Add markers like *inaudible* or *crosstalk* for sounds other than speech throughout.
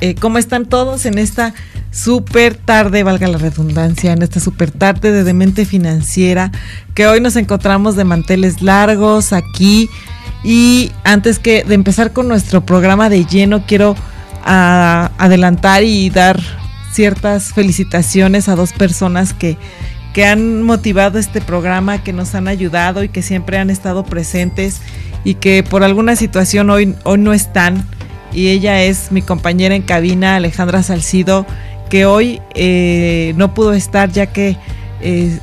Eh, ¿Cómo están todos en esta super tarde, valga la redundancia, en esta super tarde de Demente Financiera, que hoy nos encontramos de manteles largos aquí. Y antes que de empezar con nuestro programa de lleno, quiero ah, adelantar y dar ciertas felicitaciones a dos personas que, que han motivado este programa, que nos han ayudado y que siempre han estado presentes y que por alguna situación hoy, hoy no están y ella es mi compañera en cabina, Alejandra Salcido, que hoy eh, no pudo estar ya que eh,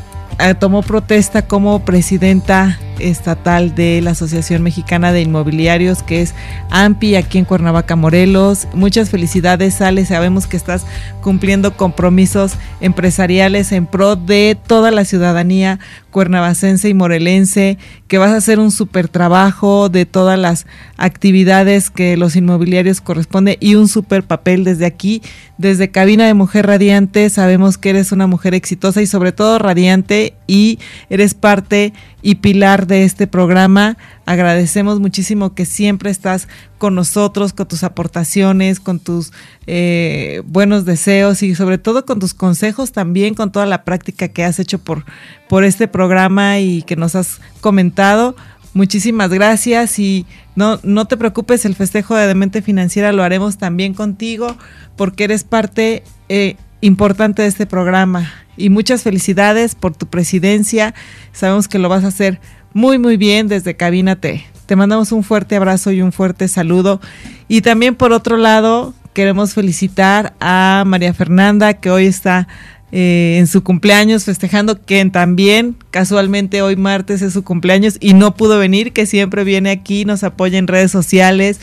tomó protesta como presidenta estatal de la Asociación Mexicana de Inmobiliarios, que es AMPI aquí en Cuernavaca, Morelos. Muchas felicidades, Ale. Sabemos que estás cumpliendo compromisos empresariales en pro de toda la ciudadanía cuernavacense y morelense, que vas a hacer un súper trabajo de todas las actividades que los inmobiliarios corresponde y un súper papel desde aquí, desde Cabina de Mujer Radiante. Sabemos que eres una mujer exitosa y sobre todo radiante y eres parte y pilar de este programa. Agradecemos muchísimo que siempre estás con nosotros, con tus aportaciones, con tus eh, buenos deseos y sobre todo con tus consejos también, con toda la práctica que has hecho por, por este programa y que nos has comentado. Muchísimas gracias y no, no te preocupes, el festejo de Demente Financiera lo haremos también contigo porque eres parte eh, importante de este programa. Y muchas felicidades por tu presidencia. Sabemos que lo vas a hacer muy, muy bien desde Cabina Te mandamos un fuerte abrazo y un fuerte saludo. Y también por otro lado, queremos felicitar a María Fernanda, que hoy está eh, en su cumpleaños festejando, que también casualmente hoy martes es su cumpleaños y no pudo venir, que siempre viene aquí, nos apoya en redes sociales,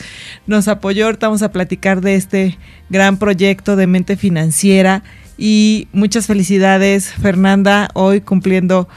nos apoyó, ahorita vamos a platicar de este gran proyecto de mente financiera y muchas felicidades Fernanda, hoy cumpliendo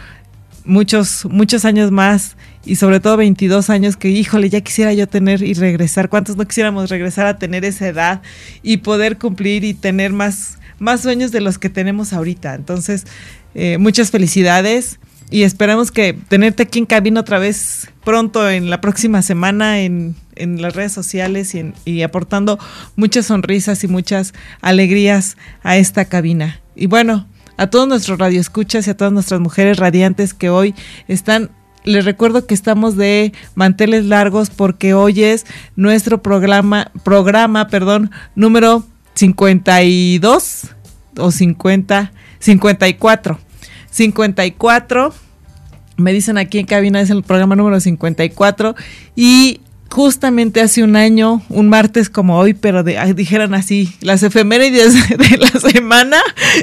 muchos, muchos años más y sobre todo 22 años que, híjole, ya quisiera yo tener y regresar. ¿Cuántos no quisiéramos regresar a tener esa edad y poder cumplir y tener más, más sueños de los que tenemos ahorita? Entonces, eh, muchas felicidades y esperamos que tenerte aquí en cabina otra vez pronto en la próxima semana en, en las redes sociales y, y aportando muchas sonrisas y muchas alegrías a esta cabina. Y bueno, a todos nuestros radioescuchas y a todas nuestras mujeres radiantes que hoy están les recuerdo que estamos de manteles largos porque hoy es nuestro programa, programa, perdón, número 52 o 50, 54. 54. Me dicen aquí en cabina es el programa número 54 y justamente hace un año, un martes como hoy, pero de, dijeran así, las efemérides *laughs* de la semana,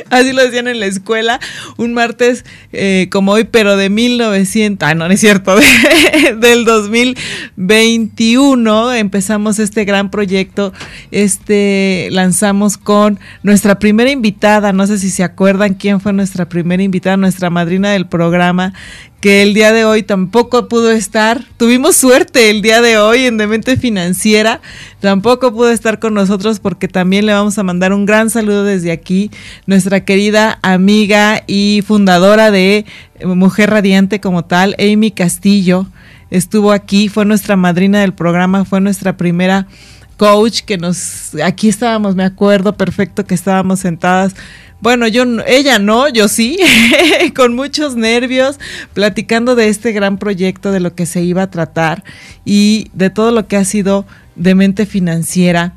así lo decían en la escuela, un martes eh, como hoy, pero de 1900, ah, no, no es cierto, *laughs* del 2021 empezamos este gran proyecto, este lanzamos con nuestra primera invitada, no sé si se acuerdan quién fue nuestra primera invitada, nuestra madrina del programa, que el día de hoy tampoco pudo estar. Tuvimos suerte el día de hoy en Demente Financiera. Tampoco pudo estar con nosotros porque también le vamos a mandar un gran saludo desde aquí. Nuestra querida amiga y fundadora de Mujer Radiante como tal, Amy Castillo, estuvo aquí, fue nuestra madrina del programa, fue nuestra primera coach que nos... Aquí estábamos, me acuerdo perfecto que estábamos sentadas bueno, yo ella no, yo sí, *laughs* con muchos nervios, platicando de este gran proyecto, de lo que se iba a tratar y de todo lo que ha sido de mente financiera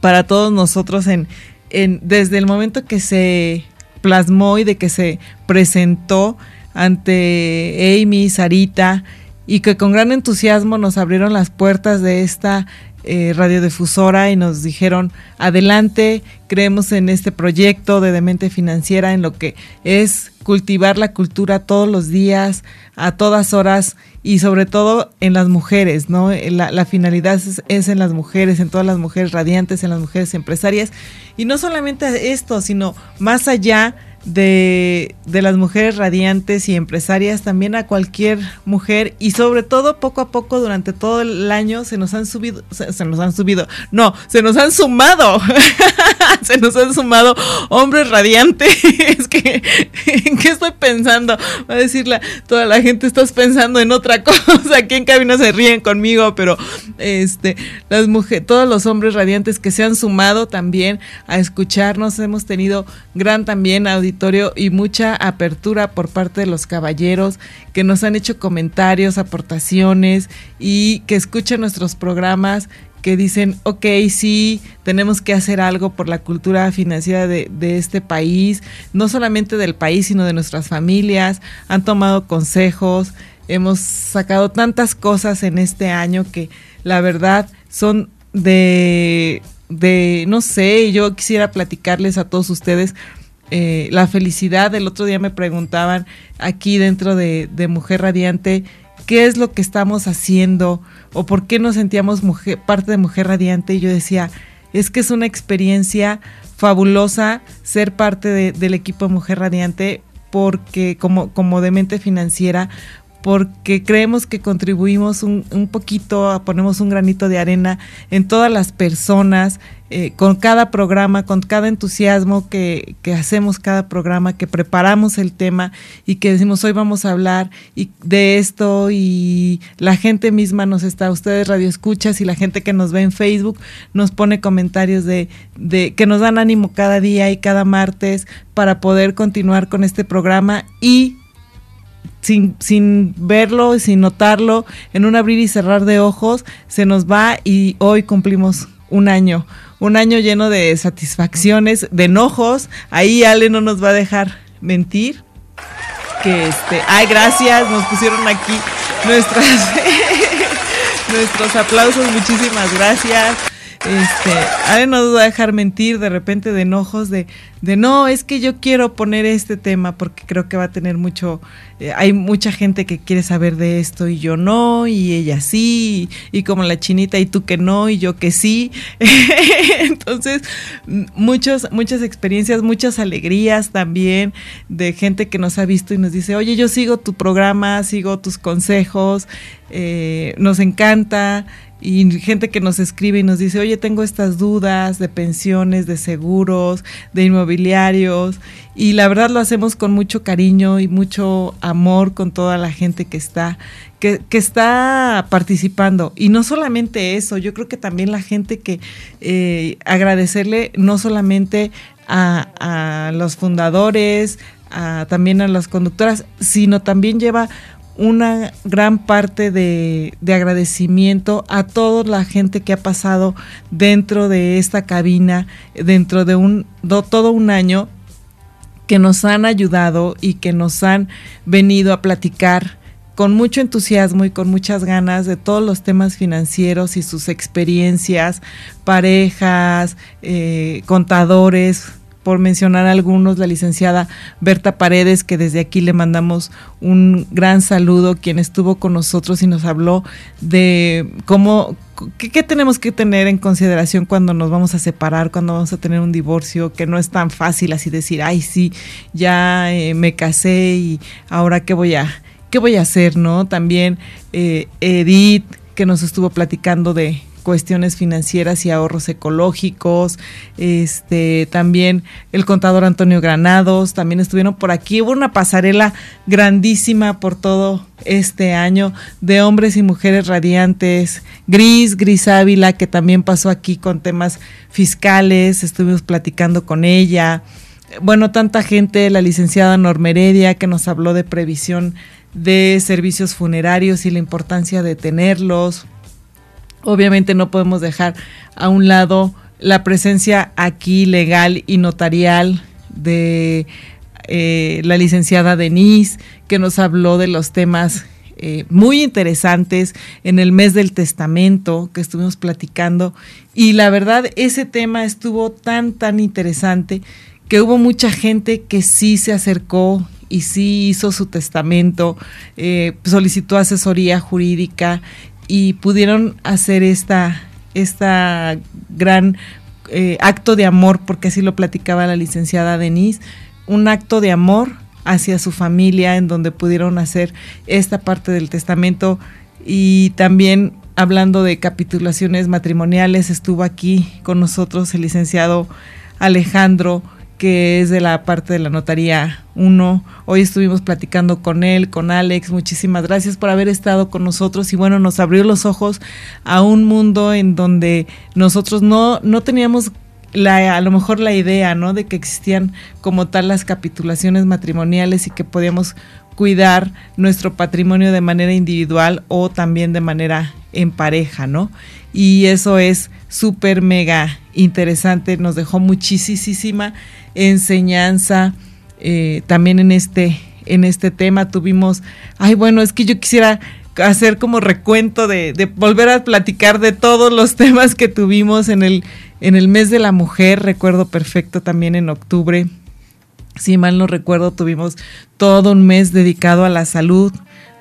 para todos nosotros en, en desde el momento que se plasmó y de que se presentó ante Amy, Sarita, y que con gran entusiasmo nos abrieron las puertas de esta eh, radiodifusora y nos dijeron, adelante, creemos en este proyecto de Demente Financiera, en lo que es cultivar la cultura todos los días, a todas horas y sobre todo en las mujeres, ¿no? La, finalidad es, en las mujeres, en todas las mujeres radiantes, en las mujeres empresarias. Y no solamente esto, sino más allá de, de, las mujeres radiantes y empresarias, también a cualquier mujer y sobre todo poco a poco durante todo el año se nos han subido, se, nos han subido, no, se nos han sumado, *laughs* se nos han sumado hombres radiantes. *laughs* es que, ¿en qué estoy pensando? Va a decirle toda la gente, estás pensando en otra *laughs* cosa, aquí en cabina se ríen conmigo, pero este, las mujeres, todos los hombres radiantes que se han sumado también a escucharnos, hemos tenido gran también y mucha apertura por parte de los caballeros que nos han hecho comentarios, aportaciones y que escuchan nuestros programas que dicen, ok, sí, tenemos que hacer algo por la cultura financiera de, de, este país, no solamente del país, sino de nuestras familias, han tomado consejos, hemos sacado tantas cosas en este año que la verdad son de, de no sé, yo quisiera platicarles a todos ustedes eh, la felicidad. El otro día me preguntaban aquí dentro de, Mujer Radiante qué es lo que estamos haciendo o por qué nos sentíamos parte de Mujer Radiante. Y yo decía, es que es una experiencia fabulosa ser parte del equipo de Mujer Radiante porque como, como de mente financiera, porque creemos que contribuimos un, un, poquito, ponemos un granito de arena en todas las personas, eh, con cada programa, con cada entusiasmo que, que, hacemos cada programa, que preparamos el tema y que decimos hoy vamos a hablar y de esto y la gente misma nos está, ustedes radio escuchas y la gente que nos ve en Facebook nos pone comentarios de, de que nos dan ánimo cada día y cada martes para poder continuar con este programa y sin, sin verlo, sin notarlo, en un abrir y cerrar de ojos, se nos va y hoy cumplimos un año, un año lleno de satisfacciones, de enojos. Ahí Ale no nos va a dejar mentir. Que este, ay, gracias, nos pusieron aquí nuestras *laughs* nuestros aplausos, muchísimas gracias. Este, Ale no nos va a dejar mentir de repente de enojos de, de no, es que yo quiero poner este tema porque creo que va a tener mucho, eh, hay mucha gente que quiere saber de esto y yo no, y ella sí, y, como la chinita y tú que no, y yo que sí. *laughs* Entonces, muchos, muchas experiencias, muchas alegrías también de gente que nos ha visto y nos dice, oye, yo sigo tu programa, sigo tus consejos, eh, nos encanta y gente que nos escribe y nos dice, oye, tengo estas dudas de pensiones, de seguros, de inmobiliarios, y la verdad lo hacemos con mucho cariño y mucho amor con toda la gente que está, que, que está participando. Y no solamente eso, yo creo que también la gente que eh, agradecerle no solamente a, a los fundadores, a, también a las conductoras, sino también lleva una gran parte de, agradecimiento a toda la gente que ha pasado dentro de esta cabina, dentro de un todo un año, que nos han ayudado y que nos han venido a platicar con mucho entusiasmo y con muchas ganas de todos los temas financieros y sus experiencias, parejas, eh, contadores, por mencionar algunos, la licenciada Berta Paredes, que desde aquí le mandamos un gran saludo, quien estuvo con nosotros y nos habló de cómo, qué, tenemos que tener en consideración cuando nos vamos a separar, cuando vamos a tener un divorcio, que no es tan fácil así decir, ay, sí, ya eh, me casé y ahora qué voy a, qué voy a hacer, ¿no? También eh, Edith, que nos estuvo platicando de cuestiones financieras y ahorros ecológicos, este también el contador Antonio Granados, también estuvieron por aquí, hubo una pasarela grandísima por todo este año de hombres y mujeres radiantes, Gris, Gris Ávila, que también pasó aquí con temas fiscales, estuvimos platicando con ella, bueno, tanta gente, la licenciada Normeredia, que nos habló de previsión de servicios funerarios y la importancia de tenerlos, Obviamente no podemos dejar a un lado la presencia aquí legal y notarial de eh, la licenciada Denise, que nos habló de los temas eh, muy interesantes en el mes del testamento que estuvimos platicando. Y la verdad ese tema estuvo tan, tan interesante que hubo mucha gente que sí se acercó y sí hizo su testamento, eh, solicitó asesoría jurídica y pudieron hacer esta, esta gran eh, acto de amor, porque así lo platicaba la licenciada Denise, un acto de amor hacia su familia en donde pudieron hacer esta parte del testamento. Y también hablando de capitulaciones matrimoniales estuvo aquí con nosotros el licenciado Alejandro que es de la parte de la notaría 1. Hoy estuvimos platicando con él, con Alex. Muchísimas gracias por haber estado con nosotros y bueno, nos abrió los ojos a un mundo en donde nosotros no, no teníamos la, a lo mejor la idea, ¿no? De que existían como tal las capitulaciones matrimoniales y que podíamos cuidar nuestro patrimonio de manera individual o también de manera en pareja, ¿no? Y eso es súper mega interesante, nos dejó muchísima enseñanza eh, también en este, en este tema. Tuvimos, ay bueno, es que yo quisiera hacer como recuento de, de, volver a platicar de todos los *laughs* temas que tuvimos en el, en el mes de la mujer, recuerdo perfecto también en octubre. Si mal no recuerdo, tuvimos todo un mes dedicado a la salud,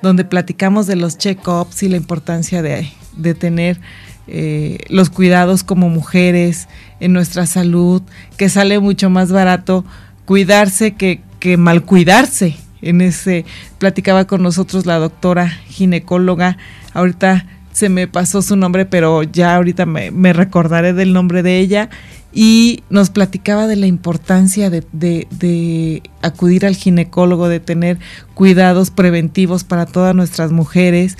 donde platicamos de los check-ups y la importancia de, de tener eh, los cuidados como mujeres en nuestra salud, que sale mucho más barato cuidarse que, que mal cuidarse. En ese platicaba con nosotros la doctora ginecóloga. Ahorita se me pasó su nombre, pero ya ahorita me, recordaré del nombre de ella. Y nos platicaba de la importancia de, acudir al ginecólogo, de tener cuidados preventivos para todas nuestras mujeres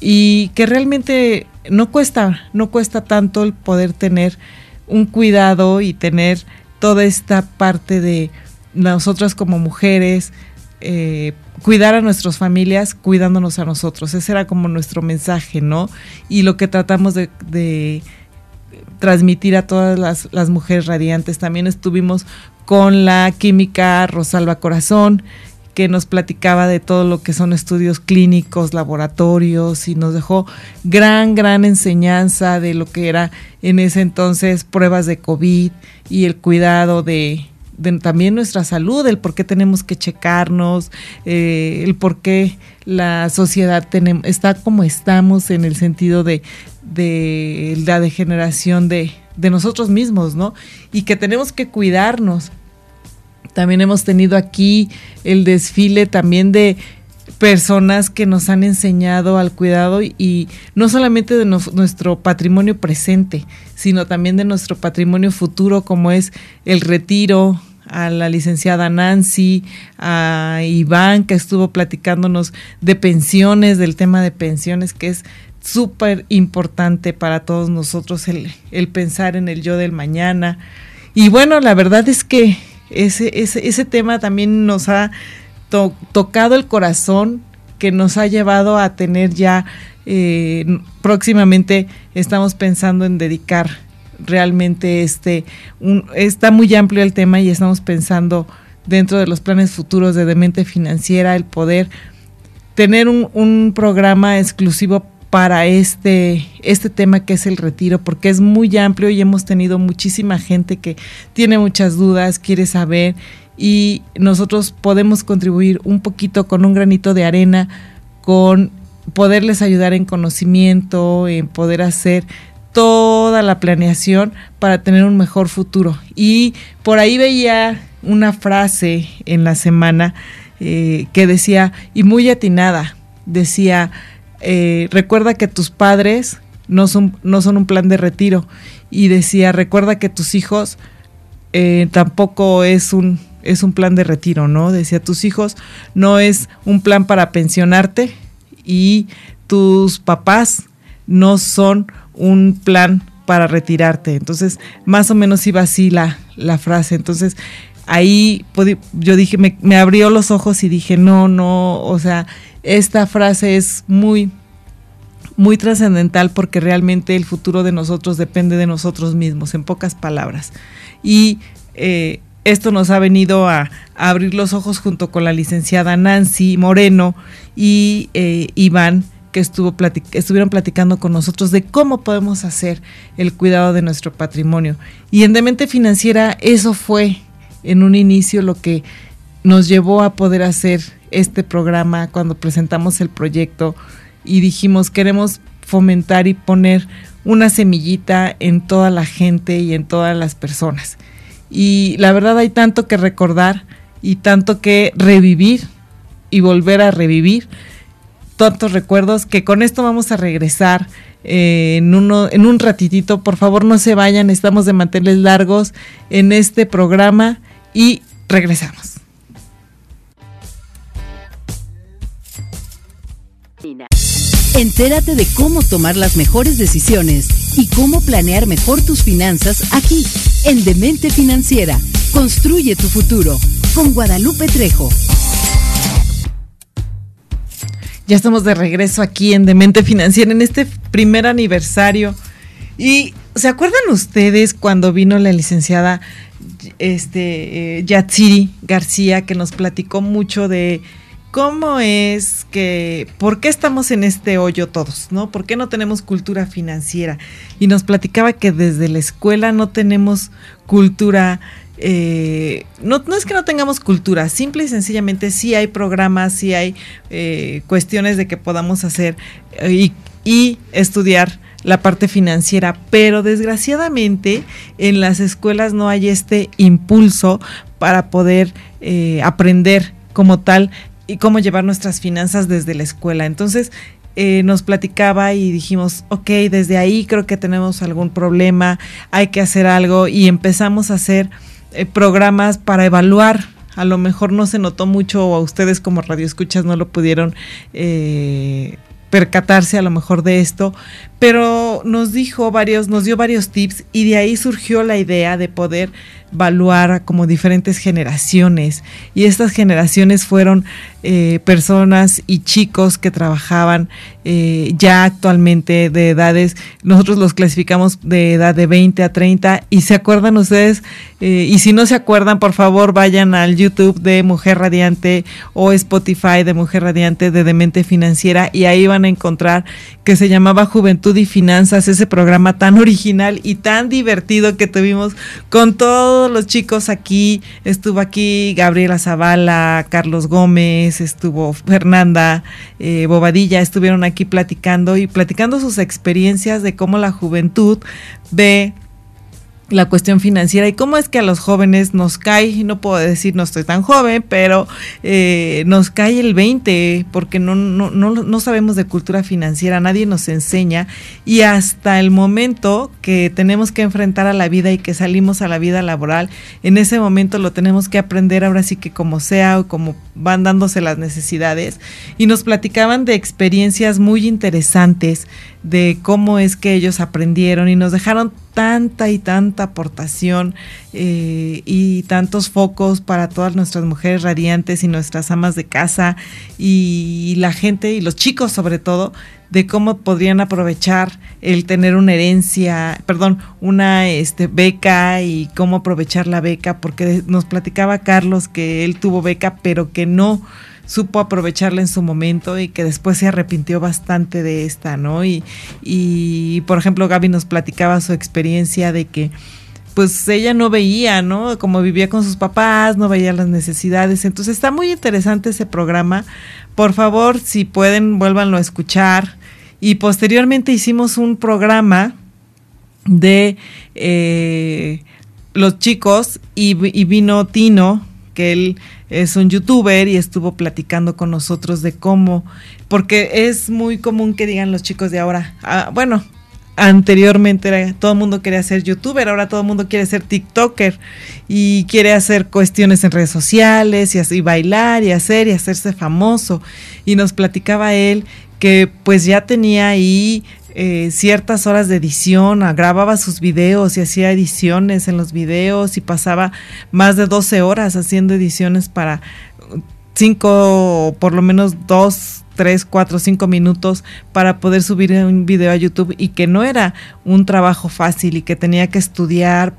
y que realmente no cuesta, no cuesta tanto el poder tener un cuidado y tener toda esta parte de nosotras como mujeres, eh, cuidar a nuestras familias cuidándonos a nosotros. Ese era como nuestro mensaje, ¿no? Y lo que tratamos de, de transmitir a todas las, las, mujeres radiantes. También estuvimos con la química Rosalba Corazón, que nos platicaba de todo lo que son estudios clínicos, laboratorios y nos dejó gran, gran enseñanza de lo que era en ese entonces pruebas de COVID y el cuidado de, también nuestra salud, el por qué tenemos que checarnos, eh, el por qué la sociedad tenemos, está como estamos en el sentido de, de la degeneración de, de nosotros mismos, ¿no? Y que tenemos que cuidarnos también hemos tenido aquí el desfile también de personas que nos han enseñado al cuidado y no solamente de nuestro patrimonio presente, sino también de nuestro patrimonio futuro como es el retiro, a la licenciada Nancy, a Iván que estuvo platicándonos de pensiones, del tema de pensiones que es súper importante para todos nosotros el, el pensar en el yo del mañana. Y bueno, la verdad es que ese, ese, ese tema también nos ha to tocado el corazón, que nos ha llevado a tener ya, eh, próximamente estamos pensando en dedicar realmente este, un, está muy amplio el tema y estamos pensando dentro de los planes futuros de Demente Financiera el poder tener un, un programa exclusivo para este, este tema que es el retiro, porque es muy amplio y hemos tenido muchísima gente que tiene muchas dudas, quiere saber y nosotros podemos contribuir un poquito con un granito de arena, con poderles ayudar en conocimiento, en poder hacer toda la planeación para tener un mejor futuro. Y por ahí veía una frase en la semana eh, que decía, y muy atinada, decía, eh, recuerda que tus padres no son, no son un plan de retiro. Y decía, recuerda que tus hijos eh, tampoco es un, es un plan de retiro, ¿no? Decía, tus hijos no es un plan para pensionarte y tus papás no son un plan para retirarte. Entonces, más o menos iba así la, la frase. Entonces, ahí yo dije, me, me abrió los ojos y dije, no, no, o sea, esta frase es muy, muy trascendental porque realmente el futuro de nosotros depende de nosotros mismos, en pocas palabras. Y eh, esto nos ha venido a, abrir los ojos junto con la licenciada Nancy Moreno y eh, Iván que estuvo estuvieron platicando con nosotros de cómo podemos hacer el cuidado de nuestro patrimonio. Y en Demente Financiera eso fue en un inicio lo que nos llevó a poder hacer este programa cuando presentamos el proyecto y dijimos queremos fomentar y poner una semillita en toda la gente y en todas las personas. Y la verdad hay tanto que recordar y tanto que revivir y volver a revivir tantos recuerdos que con esto vamos a regresar eh, en, uno, en un ratitito. Por favor no se vayan, estamos de manteles largos en este programa y regresamos. Entérate de cómo tomar las mejores decisiones y cómo planear mejor tus finanzas aquí, en Demente Financiera. Construye tu futuro con Guadalupe Trejo. Ya estamos de regreso aquí en Demente Financiera en este primer aniversario. Y ¿se acuerdan ustedes cuando vino la licenciada este eh, Yatsiri García que nos platicó mucho de cómo es que, por qué estamos en este hoyo todos, ¿no? ¿Por qué no tenemos cultura financiera? Y nos platicaba que desde la escuela no tenemos cultura, eh, no, es que no tengamos cultura, simple y sencillamente sí hay programas, sí hay eh, cuestiones de que podamos hacer eh, y estudiar la parte financiera, pero desgraciadamente en las escuelas no hay este impulso para poder aprender como tal y cómo llevar nuestras finanzas desde la escuela. Entonces, eh, nos platicaba y dijimos, ok, desde ahí creo que tenemos algún problema, hay que hacer algo y empezamos a hacer eh, programas para evaluar. A lo mejor no se notó mucho o a ustedes como radioescuchas no lo pudieron eh, percatarse a lo mejor de esto, pero nos dijo varios, nos dio varios tips y de ahí surgió la idea de poder evaluar como diferentes generaciones. Y estas generaciones fueron eh, personas y chicos que trabajaban eh, ya actualmente de edades, nosotros los clasificamos de edad de 20 a 30 y se acuerdan ustedes, eh, y si no se acuerdan, por favor vayan al YouTube de Mujer Radiante o Spotify de Mujer Radiante de Demente Financiera y ahí van a encontrar que se llamaba Juventud y Finanzas, ese programa tan original y tan divertido que tuvimos con todos los chicos aquí, estuvo aquí Gabriela Zavala, Carlos Gómez, estuvo Fernanda eh, Bobadilla, estuvieron aquí platicando y platicando sus experiencias de cómo la juventud ve la cuestión financiera y cómo es que a los jóvenes nos cae, no puedo decir no estoy tan joven, pero eh, nos cae el 20 porque no, no, no, no, sabemos de cultura financiera, nadie nos enseña y hasta el momento que tenemos que enfrentar a la vida y que salimos a la vida laboral, en ese momento lo tenemos que aprender ahora sí que como sea o como van dándose las necesidades. Y nos platicaban de experiencias muy interesantes de cómo es que ellos aprendieron y nos dejaron tanta y tanta aportación eh, y tantos focos para todas nuestras mujeres radiantes y nuestras amas de casa y la gente y los chicos sobre todo de cómo podrían aprovechar el tener una herencia, perdón, una este, beca y cómo aprovechar la beca, porque nos platicaba Carlos que él tuvo beca, pero que no supo aprovecharla en su momento y que después se arrepintió bastante de esta, ¿no? Y, y por ejemplo, Gaby nos platicaba su experiencia de que pues ella no veía, ¿no? Como vivía con sus papás, no veía las necesidades. Entonces está muy interesante ese programa. Por favor, si pueden, vuélvanlo a escuchar. Y posteriormente hicimos un programa de eh, los chicos y, y vino Tino, que él es un youtuber y estuvo platicando con nosotros de cómo, porque es muy común que digan los chicos de ahora, ah, bueno, anteriormente todo el mundo quería ser youtuber, ahora todo el mundo quiere ser TikToker y quiere hacer cuestiones en redes sociales y así bailar y hacer y hacerse famoso. Y nos platicaba él que pues ya tenía ahí eh, ciertas horas de edición, grababa sus videos y hacía ediciones en los videos y pasaba más de 12 horas haciendo ediciones para cinco, por lo menos dos 3, 4, 5 minutos para poder subir un video a YouTube y que no era un trabajo fácil y que tenía que estudiar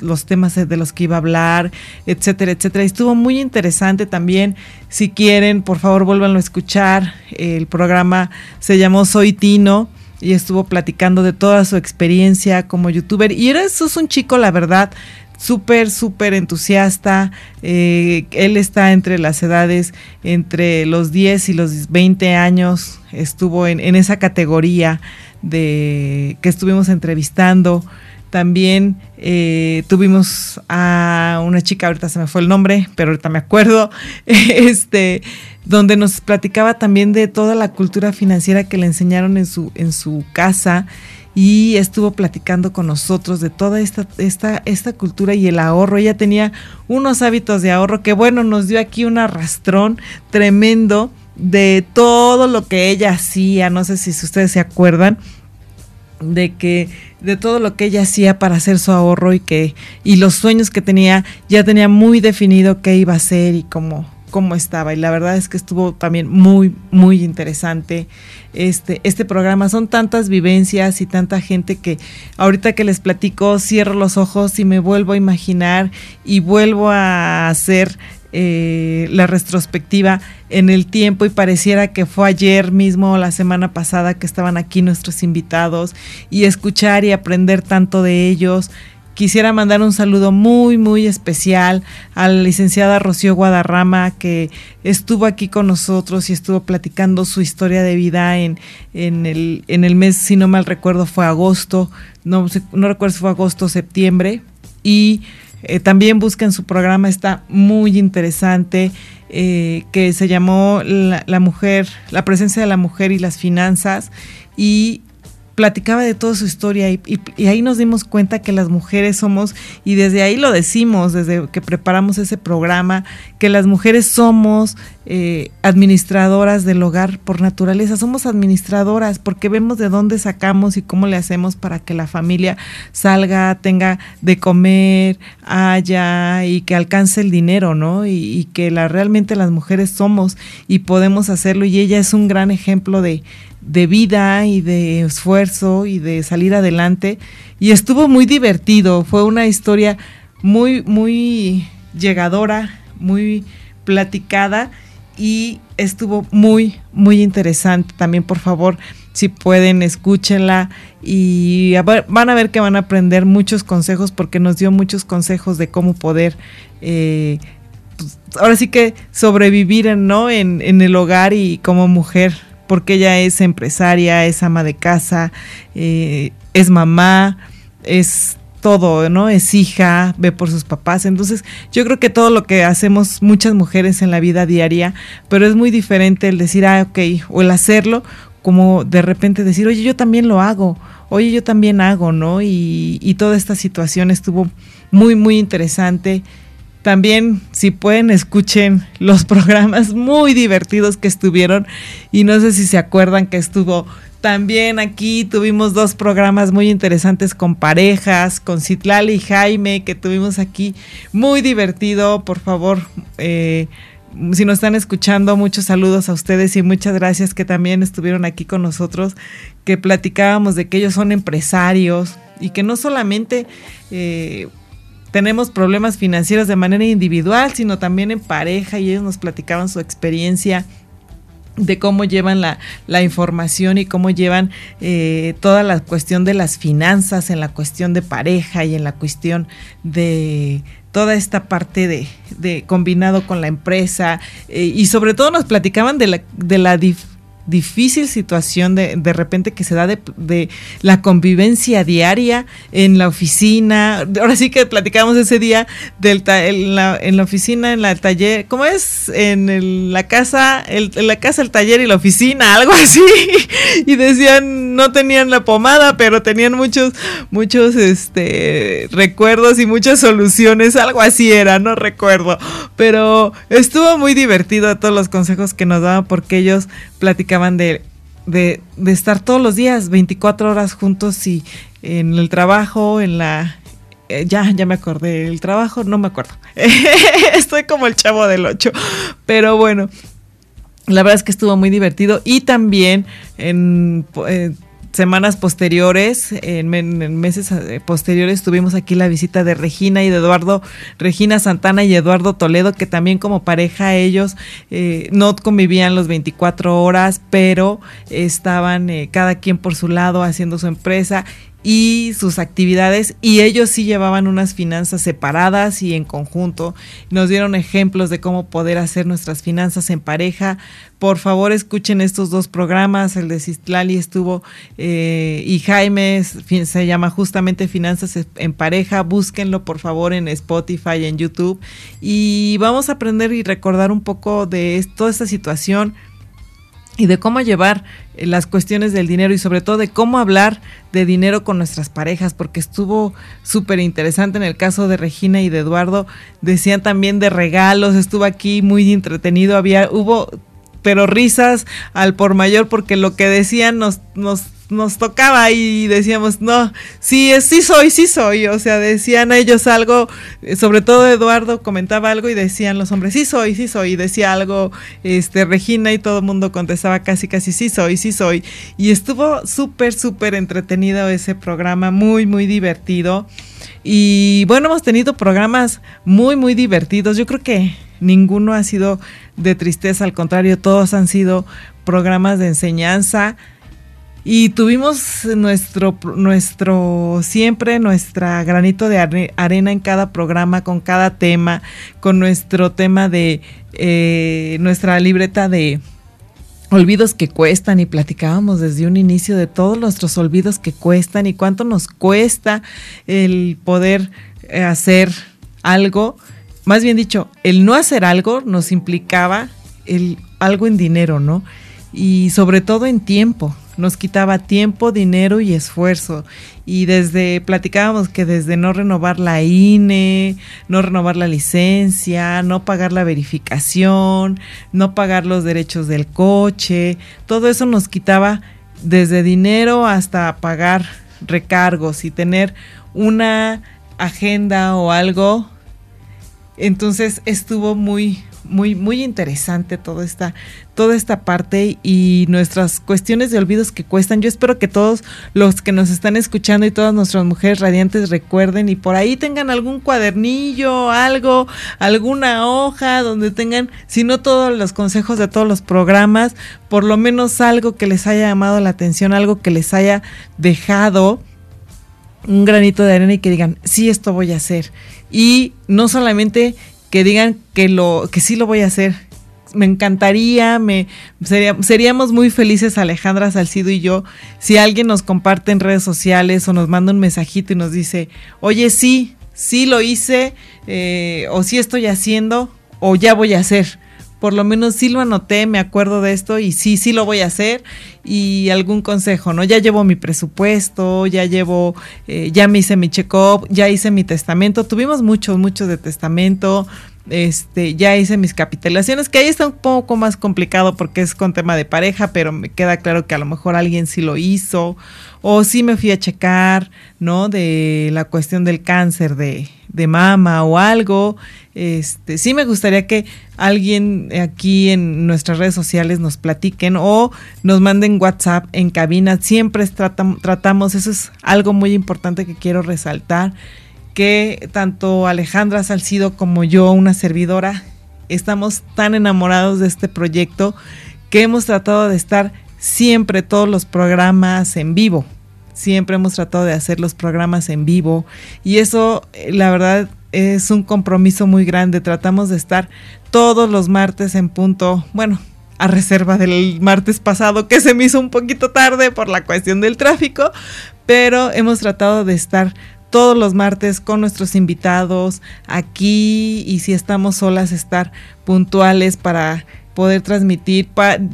los temas de los que iba a hablar, etcétera, etcétera. Y estuvo muy interesante también. Si quieren, por favor, vuélvanlo a escuchar. El programa se llamó Soy Tino y estuvo platicando de toda su experiencia como youtuber. Y era, eso es un chico, la verdad, súper, súper entusiasta. Eh, él está entre las edades, entre los 10 y los 20 años, estuvo en, esa categoría de que estuvimos entrevistando. También eh, tuvimos a una chica, ahorita se me fue el nombre, pero ahorita me acuerdo, *laughs* este, donde nos platicaba también de toda la cultura financiera que le enseñaron en su, en su casa y estuvo platicando con nosotros de toda esta, esta, esta cultura y el ahorro. Ella tenía unos hábitos de ahorro que, bueno, nos dio aquí un arrastrón tremendo de todo lo que ella hacía. No sé si ustedes se acuerdan de que de todo lo que ella hacía para hacer su ahorro y que y los sueños que tenía ya tenía muy definido qué iba a hacer y cómo cómo estaba. Y la verdad es que estuvo también muy muy interesante este este programa. Son tantas vivencias y tanta gente que ahorita que les platico cierro los ojos y me vuelvo a imaginar y vuelvo a hacer eh, la retrospectiva en el tiempo. Y pareciera que fue ayer mismo la semana pasada que estaban aquí nuestros invitados y escuchar y aprender tanto de ellos Quisiera mandar un saludo muy, muy especial a la licenciada Rocío Guadarrama, que estuvo aquí con nosotros y estuvo platicando su historia de vida en, en, el, en el mes, si no mal recuerdo, fue agosto, no, no recuerdo si fue agosto o septiembre. Y eh, también busquen su programa, está muy interesante, eh, que se llamó la, la mujer, la presencia de la mujer y las finanzas. Y platicaba de toda su historia y, ahí nos dimos cuenta que las mujeres somos, y desde ahí lo decimos, desde que preparamos ese programa, que las mujeres somos eh, administradoras del hogar por naturaleza, somos administradoras porque vemos de dónde sacamos y cómo le hacemos para que la familia salga, tenga de comer, haya y que alcance el dinero, ¿no? Y, y que la, realmente las mujeres somos y podemos hacerlo y ella es un gran ejemplo de de vida y de esfuerzo y de salir adelante. Y estuvo muy divertido, fue una historia muy, muy llegadora, muy platicada y estuvo muy, muy interesante. También, por favor, si pueden, escúchenla y van a ver que van a aprender muchos consejos porque nos dio muchos consejos de cómo poder... Eh, pues, ahora sí que sobrevivir ¿no? en, en el hogar y como mujer porque ella es empresaria, es ama de casa, eh, es mamá, es todo, ¿no? Es hija, ve por sus papás. Entonces, yo creo que todo lo que hacemos muchas mujeres en la vida diaria, pero es muy diferente el decir, ah, ok, o el hacerlo, como de repente decir, oye, yo también lo hago, oye, yo también hago, ¿no? Y, y toda esta situación estuvo muy, muy interesante. También, si pueden, escuchen los *laughs* programas muy divertidos que estuvieron. Y no sé si se acuerdan que estuvo también aquí. Tuvimos dos programas muy interesantes con parejas, con Citlali y Jaime, que tuvimos aquí. Muy divertido, por favor. Eh, si nos están escuchando, muchos saludos a ustedes y muchas gracias que también estuvieron aquí con nosotros, que platicábamos de que ellos son empresarios y que no solamente eh, tenemos problemas financieros de manera individual, sino también en pareja y ellos nos platicaban su experiencia de cómo llevan la, información y cómo llevan eh, toda la cuestión de las finanzas en la cuestión de pareja y en la cuestión de toda esta parte de, de combinado con la empresa eh, y sobre todo nos platicaban de la, de la difícil situación de, de repente que se da de, la convivencia diaria en la oficina. Ahora sí que platicamos ese día del en, la, oficina, en la taller, ¿cómo es? En la casa, el, en la casa, el taller y la oficina, algo así. *laughs* Y decían, no tenían la pomada, pero tenían muchos, muchos este, recuerdos y muchas soluciones, algo así era, no recuerdo. Pero estuvo muy divertido todos los consejos que nos daban porque ellos platicaban de, de, estar todos los días 24 horas juntos y en el trabajo, en la eh, ya, ya me acordé, el trabajo, no me acuerdo. *laughs* Estoy como el chavo del 8. Pero bueno, la verdad es que estuvo muy divertido y también en... Eh, semanas posteriores, en, meses eh, posteriores, tuvimos aquí la visita de Regina y de Eduardo, Regina Santana y Eduardo Toledo, que también como pareja ellos eh, no convivían los 24 horas, pero estaban eh, cada quien por su lado haciendo su empresa y sus actividades y ellos sí llevaban unas finanzas separadas y en conjunto. Nos dieron ejemplos de cómo poder hacer nuestras finanzas en pareja. Por favor, escuchen estos dos programas. El de Cislali estuvo eh, y Jaime se llama justamente Finanzas en pareja. Búsquenlo por favor en Spotify, en YouTube. Y vamos a aprender y recordar un poco de toda esta situación y de cómo llevar eh, las cuestiones del dinero y sobre todo de cómo hablar de dinero con nuestras parejas, porque estuvo súper interesante en el caso de Regina y de Eduardo, decían también de regalos, estuvo aquí muy entretenido, había, hubo pero risas al por mayor porque lo que decían nos, nos nos tocaba y decíamos, no, sí, sí soy, sí soy. O sea, decían ellos algo, sobre todo Eduardo comentaba algo y decían los hombres, sí soy, sí soy. Y decía algo este, Regina y todo el mundo contestaba casi, casi, sí soy, sí soy. Y estuvo súper, súper entretenido ese programa, muy, muy divertido. Y bueno, hemos tenido programas muy, muy divertidos. Yo creo que ninguno ha sido de tristeza, al contrario, todos han sido programas de enseñanza y tuvimos nuestro, nuestro, siempre nuestra granito de arena en cada programa, con cada tema, con nuestro tema de eh, nuestra libreta de olvidos que cuestan y platicábamos desde un inicio de todos nuestros olvidos que cuestan y cuánto nos cuesta el poder eh, hacer algo. Más bien dicho, el no hacer algo nos implicaba el algo en dinero, ¿no? Y sobre todo en tiempo nos quitaba tiempo, dinero y esfuerzo. Y desde, platicábamos que desde no renovar la INE, no renovar la licencia, no pagar la verificación, no pagar los derechos del coche, todo eso nos quitaba desde dinero hasta pagar recargos y tener una agenda o algo. Entonces estuvo muy, muy, muy interesante toda esta, toda esta parte y nuestras cuestiones de olvidos que cuestan. Yo espero que todos los que nos están escuchando y todas nuestras mujeres radiantes recuerden y por ahí tengan algún cuadernillo, algo, alguna hoja donde tengan, si no todos los consejos de todos los programas, por lo menos algo que les haya llamado la atención, algo que les haya dejado un granito de arena y que digan, sí, esto voy a hacer. Y no solamente que digan que lo que sí lo voy a hacer. Me encantaría, me seríamos muy felices Alejandra Salcido y yo si alguien nos comparte en redes sociales o nos manda un mensajito y nos dice, oye sí, sí lo hice eh, o sí estoy haciendo o ya voy a hacer por lo menos sí lo anoté, me acuerdo de esto y sí, sí lo voy a hacer y algún consejo, ¿no? Ya llevo mi presupuesto, ya llevo, eh, ya me hice mi check-up, ya hice mi testamento, tuvimos muchos, muchos de testamento, este, ya hice mis capitalizaciones, que ahí está un poco más complicado porque es con tema de pareja, pero me queda claro que a lo mejor alguien sí lo hizo, o sí me fui a checar, ¿no? De la cuestión del cáncer de, de mama o algo. Este, sí me gustaría que alguien aquí en nuestras redes sociales nos platiquen o nos manden WhatsApp en cabina. Siempre tratamos, eso es algo muy importante que quiero resaltar, que tanto Alejandra Salcido como yo, una servidora, estamos tan enamorados de este proyecto que hemos tratado de estar siempre todos los programas en vivo. Siempre hemos tratado de hacer los programas en vivo y eso, eh, la verdad, es un compromiso muy grande. Tratamos de estar todos los martes en punto, bueno, a reserva del martes pasado que se me hizo un poquito tarde por la cuestión del tráfico, pero hemos tratado de estar todos los martes con nuestros invitados aquí y si estamos solas estar puntuales para poder transmitir.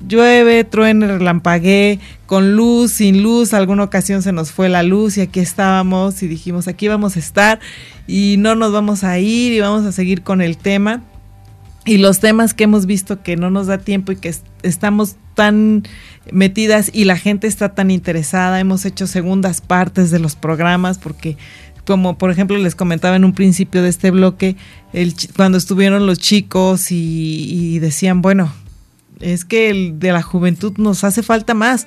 llueve, truene, relampagué, con luz, sin luz. Alguna ocasión se nos fue la luz y aquí estábamos y dijimos, aquí vamos a estar y no nos vamos a ir y vamos a seguir con el tema. Y los temas que hemos visto que no nos da tiempo y que estamos tan metidas y la gente está tan interesada. Hemos hecho segundas partes de los programas porque como por ejemplo les comentaba en un principio de este bloque, el, cuando estuvieron los chicos y, decían, bueno, es que el de la juventud nos hace falta más.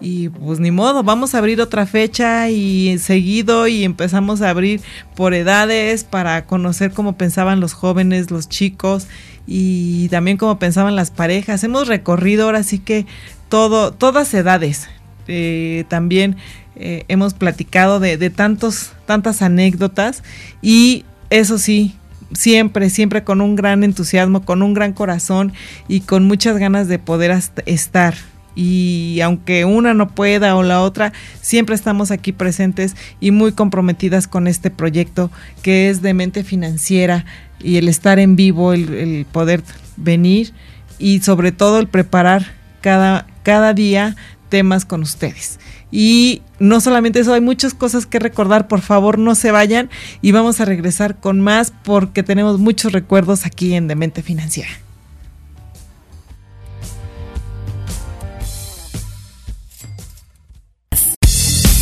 Y pues ni modo, vamos a abrir otra fecha y seguido y empezamos a abrir por edades para conocer cómo pensaban los jóvenes, los chicos y también cómo pensaban las parejas. Hemos recorrido ahora sí que todo, todas edades. Eh, también eh, hemos platicado de, de tantos, tantas anécdotas y eso sí, siempre, siempre con un gran entusiasmo, con un gran corazón y con muchas ganas de poder estar. Y aunque una no pueda o la otra, siempre estamos aquí presentes y muy comprometidas con este proyecto que es de mente financiera y el estar en vivo, el, el poder venir y sobre todo el preparar cada, cada día temas con ustedes. Y no solamente eso, hay muchas cosas que recordar, por favor no se vayan y vamos a regresar con más porque tenemos muchos recuerdos aquí en Demente Financiera.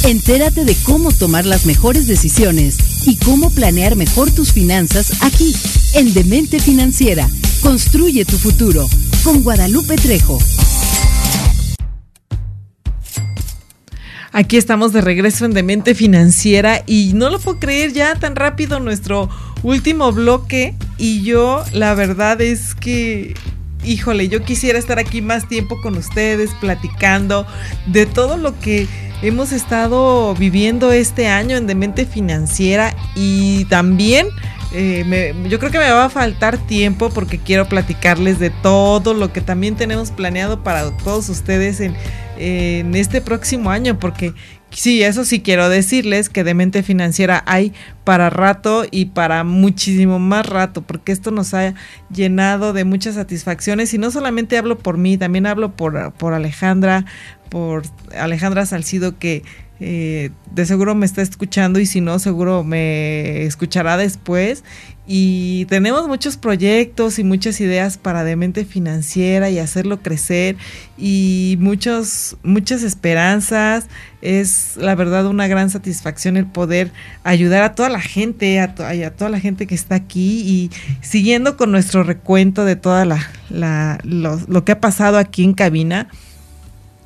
Entérate de cómo tomar las mejores decisiones y cómo planear mejor tus finanzas aquí, en Demente Financiera. Construye tu futuro con Guadalupe Trejo. Aquí estamos de regreso en Demente Financiera y no lo puedo creer ya tan rápido nuestro último bloque y yo la verdad es que híjole, yo quisiera estar aquí más tiempo con ustedes platicando de todo lo que hemos estado viviendo este año en Demente Financiera y también eh, yo creo que me va a faltar tiempo porque quiero platicarles de todo lo que también tenemos planeado para todos ustedes en, en este próximo año, porque sí, eso sí quiero decirles que de mente financiera hay para rato y para muchísimo más rato, porque esto nos ha llenado de muchas satisfacciones y no solamente hablo por mí, también hablo por, por Alejandra, por Alejandra Salcido que eh, de seguro me está escuchando y si no, seguro me escuchará después. Y tenemos muchos proyectos y muchas ideas para Demente Financiera y hacerlo crecer y muchos, muchas esperanzas. Es la verdad una gran satisfacción el poder ayudar a toda la gente, a, toda la gente que está aquí y siguiendo con nuestro recuento de toda la, lo que ha pasado aquí en cabina.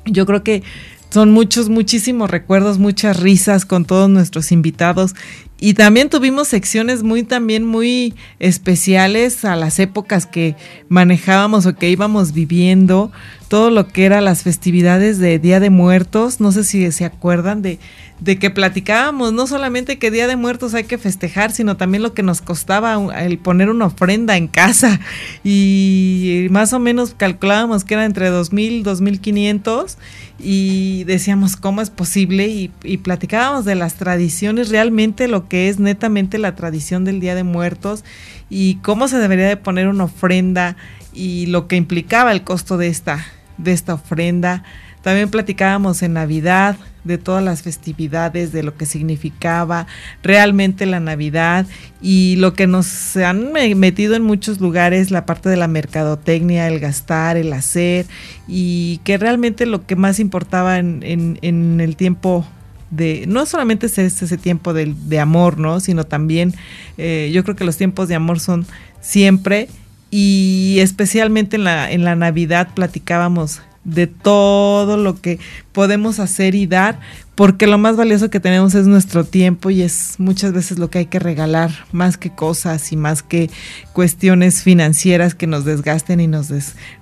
Yo creo que son muchos, muchísimos recuerdos, muchas risas con todos nuestros invitados. Y también tuvimos secciones muy, también muy especiales a las épocas que manejábamos o que íbamos viviendo. Todo lo que era las festividades de Día de Muertos. No sé si se acuerdan de de que platicábamos no solamente que Día de Muertos hay que festejar, sino también lo que nos costaba el poner una ofrenda en casa. Y más o menos calculábamos que era entre 2.000, 2.500 y decíamos cómo es posible y, y, platicábamos de las tradiciones, realmente lo que es netamente la tradición del Día de Muertos y cómo se debería de poner una ofrenda y lo que implicaba el costo de esta, de esta ofrenda. También platicábamos en Navidad de todas las festividades, de lo que significaba realmente la Navidad y lo que nos han metido en muchos lugares, la parte de la mercadotecnia, el gastar, el hacer y que realmente lo que más importaba en, el tiempo de, no solamente es ese, tiempo de, de, amor, ¿no? Sino también eh, yo creo que los tiempos de amor son siempre y especialmente en la, en la Navidad platicábamos de todo lo que podemos hacer y dar, porque lo más valioso que tenemos es nuestro tiempo y es muchas veces lo que hay que regalar, más que cosas y más que cuestiones financieras que nos desgasten y nos,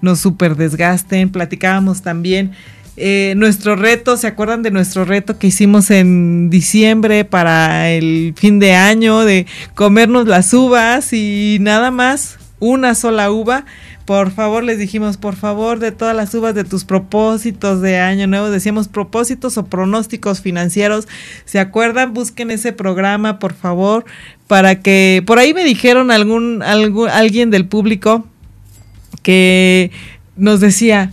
nos super desgasten. Platicábamos también eh, nuestro reto, ¿se acuerdan de nuestro reto que hicimos en diciembre para el fin de año de comernos las uvas y nada más, una sola uva? por favor, les dijimos, por favor, de todas las uvas de tus propósitos de año nuevo, decíamos propósitos o pronósticos financieros. ¿Se acuerdan? Busquen ese programa, por favor, para que, por ahí me dijeron algún, algún alguien del público que nos decía,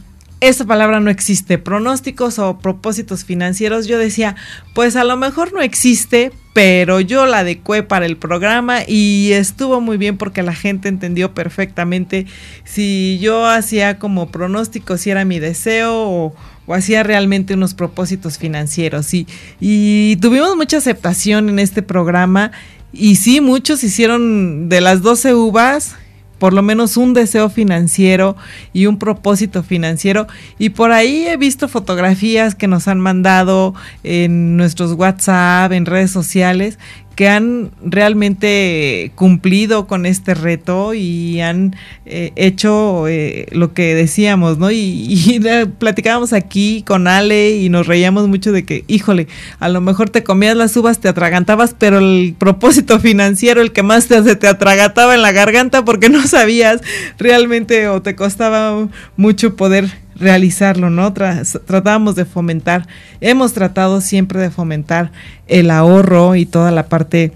esa palabra no existe, pronósticos o propósitos financieros, yo decía, pues a lo mejor no existe, pero yo la adecué para el programa y estuvo muy bien porque la gente entendió perfectamente si yo hacía como pronóstico, si era mi deseo o, hacía realmente unos propósitos financieros. Y, y tuvimos mucha aceptación en este programa y sí, muchos hicieron de las 12 uvas por lo menos un deseo financiero y un propósito financiero. Y por ahí he visto fotografías que nos han mandado en nuestros WhatsApp, en redes sociales, que han realmente cumplido con este reto y han eh, hecho eh, lo que decíamos, ¿no? Y, *laughs* platicábamos aquí con Ale y nos reíamos mucho de que, híjole, a lo mejor te comías las uvas, te atragantabas, pero el propósito *laughs* financiero, el que más te, te atragantaba en la garganta porque no sabías realmente o te costaba mucho poder realizarlo, ¿no? tratábamos de fomentar, hemos tratado siempre de fomentar el ahorro y toda la parte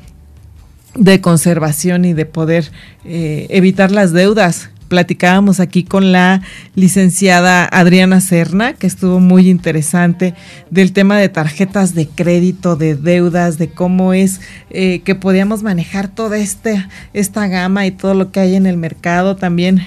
de conservación y de poder eh, evitar las deudas. Platicábamos aquí con la licenciada Adriana Serna, que estuvo muy interesante, del tema de tarjetas de crédito, de deudas, de cómo es eh, que podíamos manejar toda este, esta gama y todo lo que hay en el mercado. También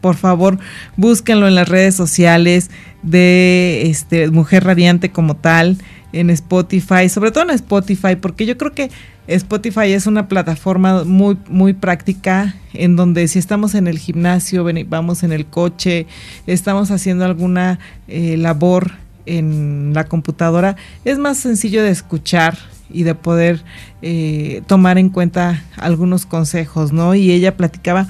por favor, búsquenlo en las redes sociales de este, Mujer Radiante como tal, en Spotify, sobre todo en Spotify, porque yo creo que Spotify es una plataforma muy, muy práctica en donde si estamos en el gimnasio, vamos en el coche, estamos haciendo alguna eh, labor en la computadora, es más sencillo de escuchar y de poder eh, tomar en cuenta algunos consejos, ¿no? Y ella platicaba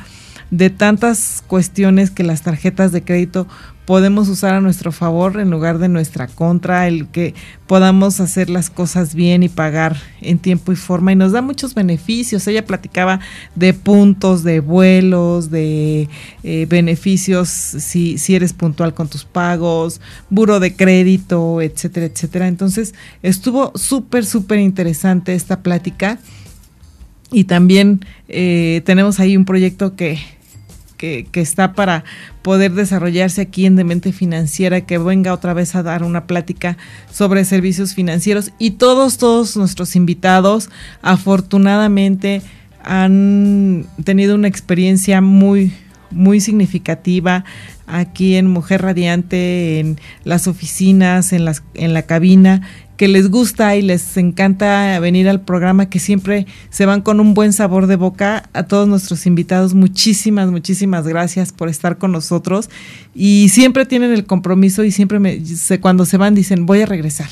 de tantas cuestiones que las tarjetas de crédito podemos usar a nuestro favor en lugar de nuestra contra, el que podamos hacer las cosas bien y pagar en tiempo y forma y nos da muchos beneficios. Ella platicaba de puntos, de vuelos, de eh, beneficios si, si eres puntual con tus pagos, buro de crédito, etcétera, etcétera. Entonces estuvo súper, súper interesante esta plática. Y también eh, tenemos ahí un proyecto que, que, está para poder desarrollarse aquí en Demente Financiera, que venga otra vez a dar una plática sobre servicios financieros. Y todos, todos nuestros invitados, afortunadamente, han tenido una experiencia muy, muy significativa aquí en Mujer Radiante, en las oficinas, en, las, en la cabina que les gusta y les encanta venir al programa, que siempre se van con un buen sabor de boca. A todos nuestros invitados, muchísimas, muchísimas gracias por estar con nosotros. Y siempre tienen el compromiso y siempre me, cuando se van dicen, voy a regresar.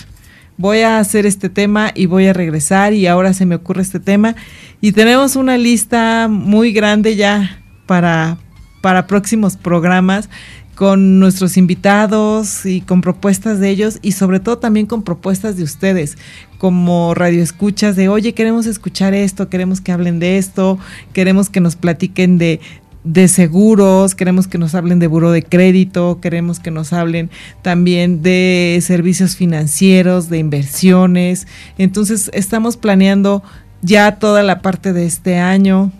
Voy a hacer este tema y voy a regresar y ahora se me ocurre este tema. Y tenemos una lista muy grande ya para, para próximos programas con nuestros invitados y con propuestas de ellos y sobre todo también con propuestas de ustedes como radioescuchas de, oye, queremos escuchar esto, queremos que hablen de esto, queremos que nos platiquen de, de seguros, queremos que nos hablen de buro de crédito, queremos que nos hablen también de servicios financieros, de inversiones. Entonces estamos planeando ya toda la parte de este año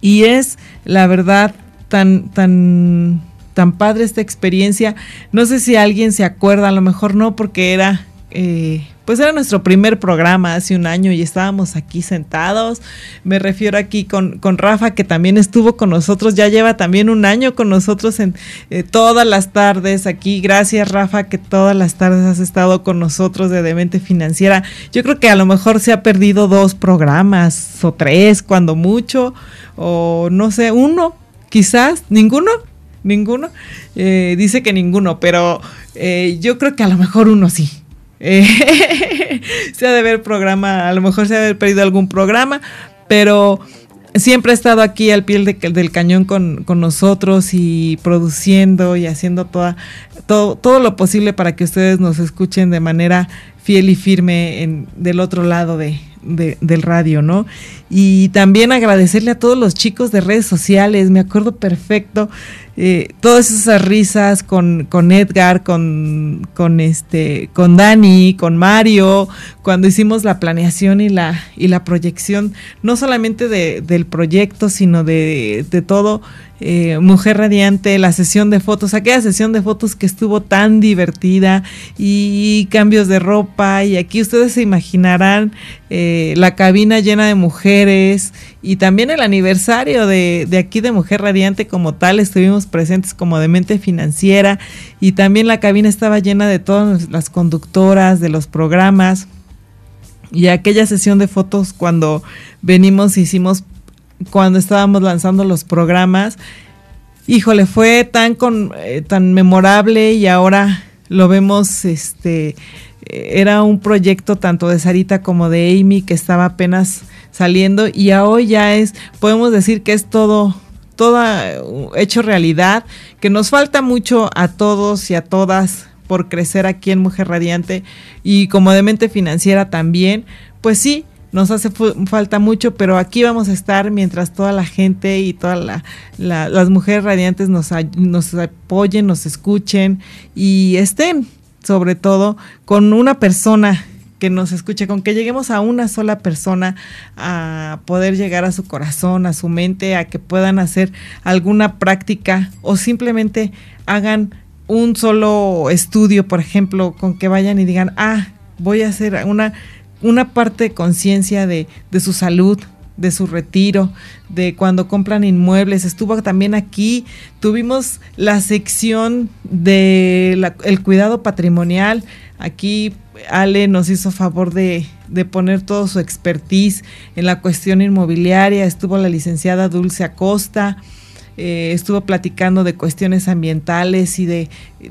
y es la verdad tan tan tan padre esta experiencia. No sé si alguien se acuerda, a lo mejor no, porque era, eh, pues era nuestro primer programa hace un año y estábamos aquí sentados. Me refiero aquí con, con Rafa, que también estuvo con nosotros, ya lleva también un año con nosotros en eh, todas las tardes aquí. Gracias, Rafa, que todas las tardes has estado con nosotros de Demente Financiera. Yo creo que a lo mejor se ha perdido dos programas o tres, cuando mucho, o no sé, uno, quizás, ninguno ninguno. Eh, dice que ninguno, pero eh, yo creo que a lo mejor uno sí. Eh, *laughs* se ha de haber programa, a lo mejor se ha de haber perdido algún programa, pero siempre ha estado aquí al pie del cañón con, nosotros y produciendo y haciendo toda, todo, todo lo posible para que ustedes nos escuchen de manera fiel y firme en, del otro lado de, del radio, ¿no? y también agradecerle a todos los chicos de redes sociales, me acuerdo perfecto, eh, todas esas risas con, con Edgar, con, con, este, con Dani, con Mario, cuando hicimos la planeación y la, y la proyección, no solamente de, del proyecto, sino de, de todo eh, Mujer Radiante, la sesión de fotos, aquella sesión de fotos que estuvo tan divertida y cambios de ropa y aquí ustedes se imaginarán eh, la cabina llena de mujeres y también el aniversario de, de, aquí de Mujer Radiante como tal, estuvimos presentes como de mente financiera y también la cabina estaba llena de todas las conductoras de los programas y aquella sesión de fotos cuando venimos hicimos cuando estábamos lanzando los programas. Híjole, fue tan con, eh, tan memorable y ahora lo vemos este era un proyecto tanto de Sarita como de Amy que estaba apenas saliendo y hoy ya es podemos decir que es todo todo hecho realidad, que nos falta mucho a todos y a todas por crecer aquí en Mujer Radiante y como de mente financiera también, pues sí, nos hace falta mucho, pero aquí vamos a estar mientras toda la gente y todas las mujeres radiantes nos, nos apoyen, nos escuchen y estén, sobre todo, con una persona que nos escuche, con que lleguemos a una sola persona a poder llegar a su corazón, a su mente, a que puedan hacer alguna práctica o simplemente hagan un solo estudio, por ejemplo, con que vayan y digan, ah, voy a hacer una una parte de conciencia de, de su salud, de su retiro, de cuando compran inmuebles. Estuvo también aquí, tuvimos la sección de el cuidado patrimonial. Aquí Ale nos hizo favor de, de, poner todo su expertise en la cuestión inmobiliaria. Estuvo la licenciada Dulce Acosta. Eh, estuvo platicando de cuestiones ambientales y de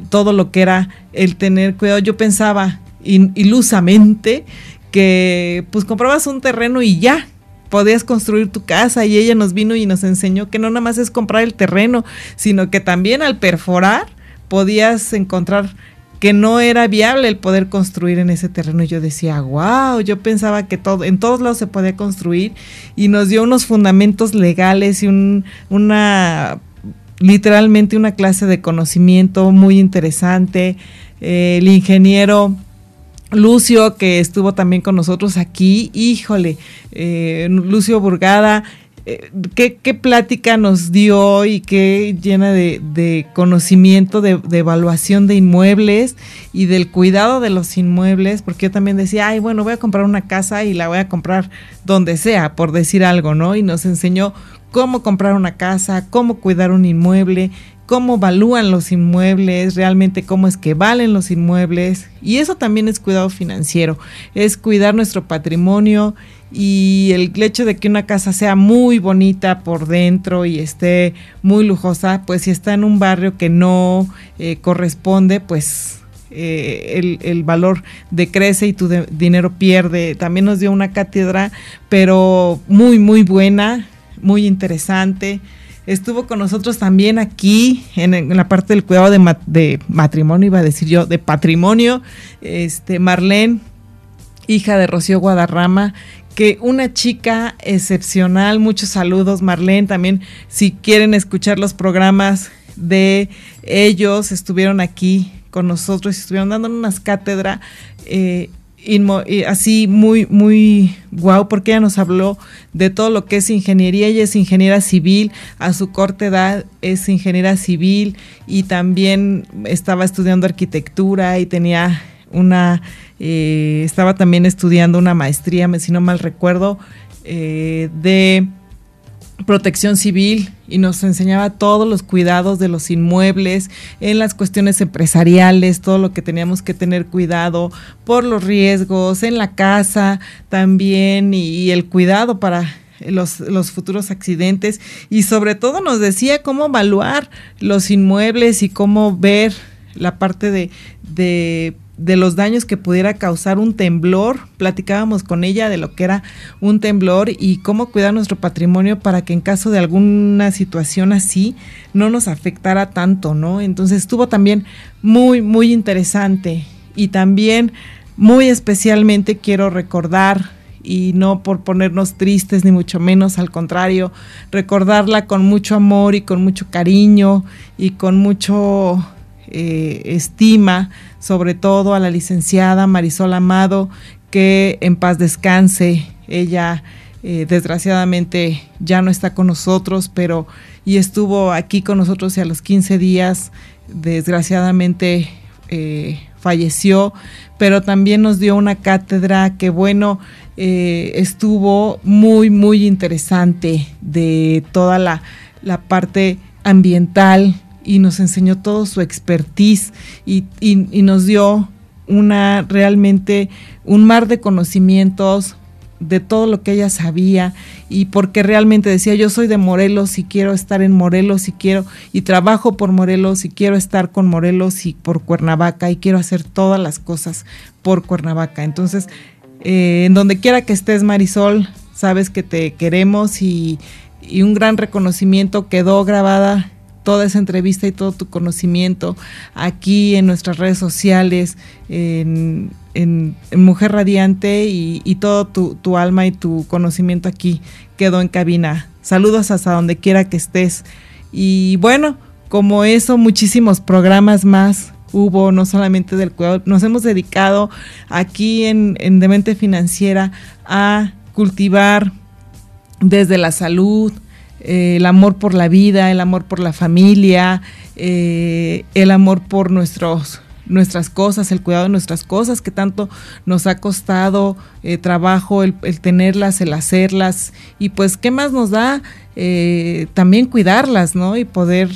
todo lo que era el tener cuidado. Yo pensaba ilusamente que pues comprabas un terreno y ya podías construir tu casa y ella nos vino y nos enseñó que no nada más es comprar el terreno, sino que también al perforar podías encontrar que no era viable el poder construir en ese terreno. Y yo decía, wow, yo pensaba que todo, en todos lados se podía construir y nos dio unos fundamentos legales y un, una, literalmente una clase de conocimiento muy interesante. Eh, el ingeniero Lucio, que estuvo también con nosotros aquí, híjole, eh, Lucio Burgada, eh, ¿qué, plática nos dio y qué llena de, conocimiento, de, evaluación de inmuebles y del cuidado de los inmuebles, porque yo también decía, ay, bueno, voy a comprar una casa y la voy a comprar donde sea, por decir algo, ¿no? Y nos enseñó cómo comprar una casa, cómo cuidar un inmueble, cómo evalúan los inmuebles, realmente cómo es que valen los inmuebles. Y eso también es cuidado financiero, es cuidar nuestro patrimonio y el hecho de que una casa sea muy bonita por dentro y esté muy lujosa, pues si está en un barrio que no eh, corresponde, pues eh, el, valor decrece y tu dinero pierde. También nos dio una cátedra, pero muy, muy buena, muy interesante. Estuvo con nosotros también aquí en, la parte del cuidado de, matrimonio, iba a decir yo, de patrimonio, este Marlene, hija de Rocío Guadarrama, que una chica excepcional. Muchos saludos, Marlene. También, si quieren escuchar los programas de ellos, estuvieron aquí con nosotros y estuvieron dando unas cátedras. Eh, así muy, muy guau, porque ella nos habló de todo lo que es ingeniería. Ella es ingeniera civil, a su corta edad es ingeniera civil y también estaba estudiando arquitectura y tenía una, eh, estaba también estudiando una maestría, si no mal recuerdo, eh, de protección civil y nos enseñaba todos los cuidados de los inmuebles, en las cuestiones empresariales, todo lo que teníamos que tener cuidado por los riesgos, en la casa también y, el cuidado para los, los, futuros accidentes. Y sobre todo nos decía cómo evaluar los inmuebles y cómo ver la parte de, de de los daños que pudiera causar un temblor. Platicábamos con ella de lo que era un temblor y cómo cuidar nuestro patrimonio para que en caso de alguna situación así no nos afectara tanto, ¿no? Entonces estuvo también muy, muy interesante y también muy especialmente quiero recordar y no por ponernos tristes ni mucho menos, al contrario, recordarla con mucho amor y con mucho cariño y con mucho eh, estima, sobre todo a la licenciada Marisol Amado, que en paz descanse. Ella eh, desgraciadamente ya no está con nosotros, pero y estuvo aquí con nosotros y a los 15 días, desgraciadamente eh, falleció, pero también nos dio una cátedra que bueno, estuvo muy, muy interesante de toda la, la parte ambiental y nos enseñó todo su expertise y, y, nos dio una realmente un mar de conocimientos de todo lo que ella sabía y porque realmente decía yo soy de Morelos y quiero estar en Morelos y quiero y trabajo por Morelos y quiero estar con Morelos y por Cuernavaca y quiero hacer todas las cosas por Cuernavaca. Entonces, eh, en donde quiera que estés Marisol, sabes que te queremos y, y un gran reconocimiento quedó grabada toda esa entrevista y todo tu conocimiento aquí en nuestras redes sociales, en, Mujer Radiante y, todo tu, alma y tu conocimiento aquí quedó en cabina. Saludos hasta donde quiera que estés. Y bueno, como eso, muchísimos programas más hubo, no solamente del cuidado, nos hemos dedicado aquí en, en Demente Financiera a cultivar desde la salud, eh, el amor por la vida, el amor por la familia, eh, el amor por nuestros nuestras cosas, el cuidado de nuestras cosas que tanto nos ha costado eh, trabajo el, tenerlas, el hacerlas y pues qué más nos da también cuidarlas, ¿no? Y poder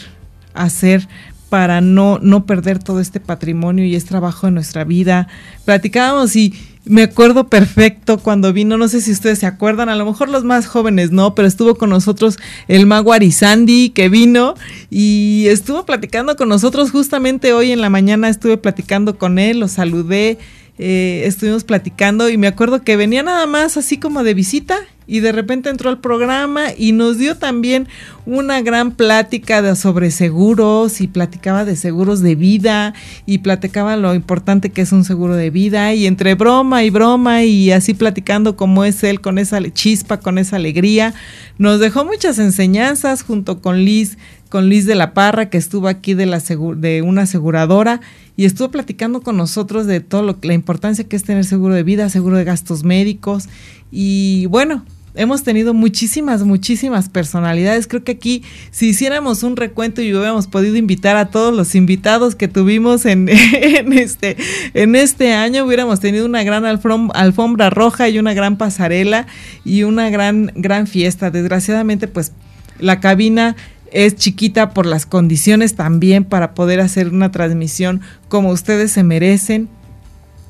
hacer para no, no perder todo este patrimonio y este trabajo de nuestra vida. Platicábamos y me acuerdo perfecto cuando vino, no sé si ustedes se acuerdan, a lo mejor los más jóvenes no, pero estuvo con nosotros el mago Arizandi que vino y estuvo platicando con nosotros justamente hoy en la mañana, estuve platicando con él, lo saludé, eh, estuvimos platicando y me acuerdo que venía nada más así como de visita y de repente entró al programa y nos dio también una gran plática sobre seguros y platicaba de seguros de vida y platicaba lo importante que es un seguro de vida y entre broma y broma y así platicando como es él con esa chispa, con esa alegría, nos dejó muchas enseñanzas junto con Liz, con Liz de la Parra que estuvo aquí de, la de una aseguradora y estuvo platicando con nosotros de todo lo la importancia que es tener seguro de vida, seguro de gastos médicos y bueno, hemos tenido muchísimas, muchísimas personalidades. Creo que aquí, si hiciéramos un recuento y hubiéramos podido invitar a todos los invitados que tuvimos en, *laughs* este, en este año, hubiéramos tenido una gran alfombra roja y una gran pasarela y una gran, gran fiesta. Desgraciadamente, pues la cabina es chiquita por las condiciones también para poder hacer una transmisión como ustedes se merecen,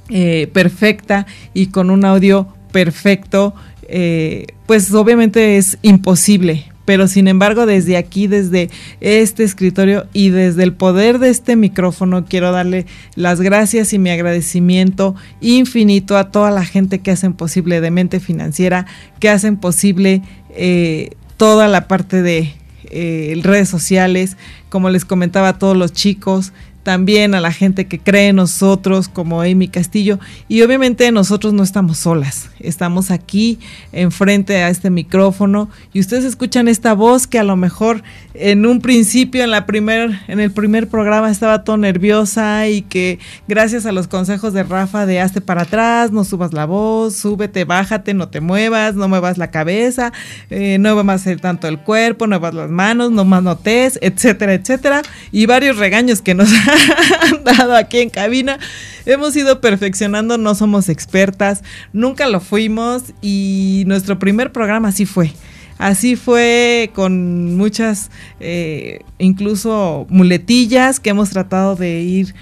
eh, perfecta y con un audio perfecto eh, pues obviamente es imposible. Pero sin embargo, desde aquí, desde este escritorio y desde el poder de este micrófono, quiero darle las gracias y mi agradecimiento infinito a toda la gente que hacen posible de mente financiera, que hacen posible eh, toda la parte de eh, redes sociales, como les comentaba a todos los chicos, también a la gente que cree en nosotros, como Amy Castillo. Y obviamente nosotros no estamos solas, estamos aquí enfrente a este micrófono y ustedes escuchan esta voz que a lo mejor en un principio, en, la primer, en el primer programa estaba todo nerviosa y que gracias a los consejos de Rafa de hazte para atrás, no subas la voz, súbete, bájate, no te muevas, no muevas la cabeza, eh, no hacer tanto el cuerpo, no muevas las manos, no manotes, etcétera, etcétera. Y varios regaños que nos *laughs* *laughs* han dado aquí en cabina. Hemos ido perfeccionando, no somos expertas, nunca lo fuimos y nuestro primer programa así fue. Así fue con muchas, eh, incluso muletillas que hemos tratado de ir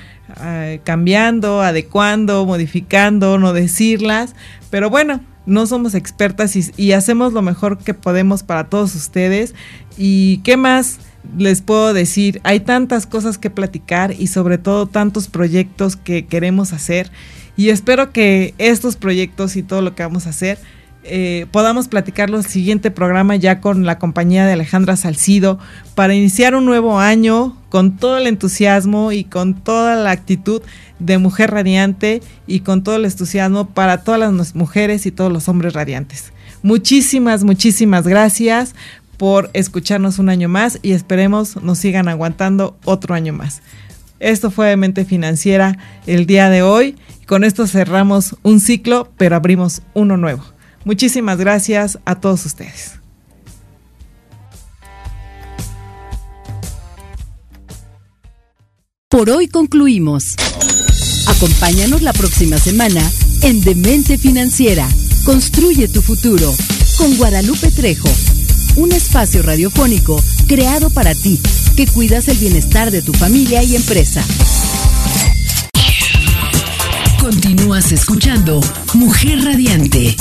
eh, cambiando, adecuando, modificando, no decirlas. Pero bueno, no somos expertas y, y hacemos lo mejor que podemos para todos ustedes. ¿Y qué más? Les puedo decir, hay tantas cosas que platicar y sobre todo tantos proyectos que queremos hacer y espero que estos proyectos y todo lo que vamos a hacer eh, podamos platicar el siguiente programa ya con la compañía de Alejandra Salcido para iniciar un nuevo año con todo el entusiasmo y con toda la actitud de mujer radiante y con todo el entusiasmo para todas las mujeres y todos los hombres radiantes. Muchísimas, muchísimas gracias por escucharnos un año más y esperemos nos sigan aguantando otro año más. Esto fue Mente Financiera el día de hoy. Con esto cerramos un ciclo, pero abrimos uno nuevo. Muchísimas gracias a todos ustedes. Por hoy concluimos. Acompáñanos la próxima semana en Demente Financiera. Construye tu futuro con Guadalupe Trejo. Un espacio radiofónico creado para ti, que cuidas el bienestar de tu familia y empresa. Continúas escuchando Mujer Radiante